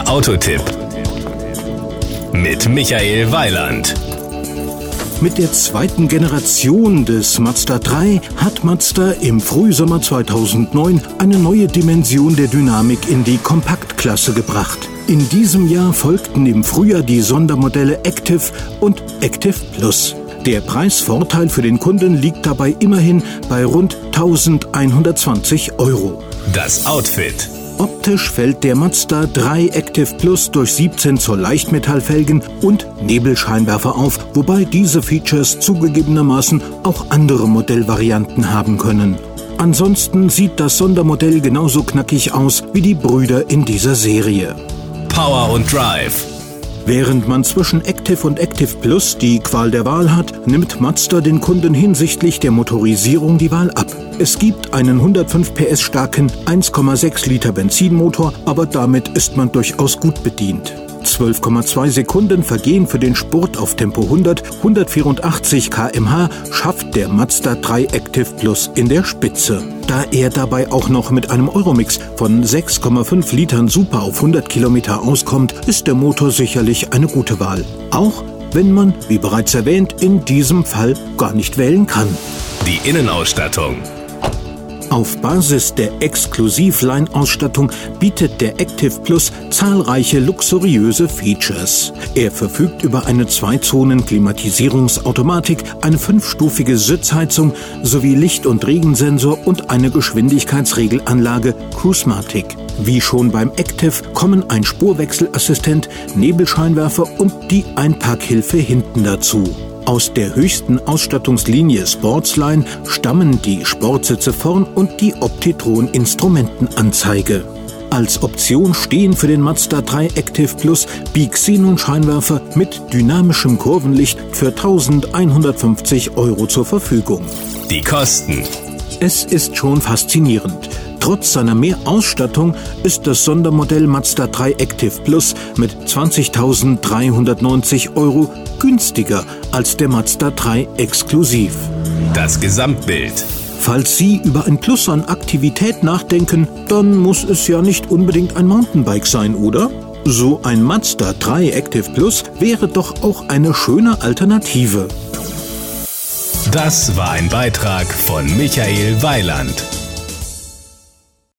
Der Autotipp mit Michael Weiland. Mit der zweiten Generation des Mazda 3 hat Mazda im Frühsommer 2009 eine neue Dimension der Dynamik in die Kompaktklasse gebracht. In diesem Jahr folgten im Frühjahr die Sondermodelle Active und Active Plus. Der Preisvorteil für den Kunden liegt dabei immerhin bei rund 1120 Euro. Das Outfit. Optisch fällt der Mazda 3 Active Plus durch 17 Zoll Leichtmetallfelgen und Nebelscheinwerfer auf, wobei diese Features zugegebenermaßen auch andere Modellvarianten haben können. Ansonsten sieht das Sondermodell genauso knackig aus wie die Brüder in dieser Serie. Power und Drive. Während man zwischen Active und Active Plus die Qual der Wahl hat, nimmt Mazda den Kunden hinsichtlich der Motorisierung die Wahl ab. Es gibt einen 105 PS starken 1,6 Liter Benzinmotor, aber damit ist man durchaus gut bedient. 12,2 Sekunden vergehen für den Spurt auf Tempo 100, 184 km/h schafft der Mazda 3 Active Plus in der Spitze. Da er dabei auch noch mit einem Euromix von 6,5 Litern Super auf 100 Kilometer auskommt, ist der Motor sicherlich eine gute Wahl. Auch wenn man, wie bereits erwähnt, in diesem Fall gar nicht wählen kann. Die Innenausstattung. Auf Basis der Exklusiv-Line-Ausstattung bietet der Active Plus zahlreiche luxuriöse Features. Er verfügt über eine Zwei-Zonen-Klimatisierungsautomatik, eine fünfstufige Sitzheizung sowie Licht- und Regensensor und eine Geschwindigkeitsregelanlage Cruisematic. Wie schon beim Active kommen ein Spurwechselassistent, Nebelscheinwerfer und die Einparkhilfe hinten dazu. Aus der höchsten Ausstattungslinie Sportsline stammen die Sportsitze vorn und die Optitron-Instrumentenanzeige. Als Option stehen für den Mazda 3 Active Plus Bixenon-Scheinwerfer mit dynamischem Kurvenlicht für 1150 Euro zur Verfügung. Die Kosten. Es ist schon faszinierend. Trotz seiner Mehrausstattung ist das Sondermodell Mazda 3 Active Plus mit 20.390 Euro günstiger als der Mazda 3 Exklusiv. Das Gesamtbild. Falls Sie über ein Plus an Aktivität nachdenken, dann muss es ja nicht unbedingt ein Mountainbike sein, oder? So ein Mazda 3 Active Plus wäre doch auch eine schöne Alternative. Das war ein Beitrag von Michael Weiland.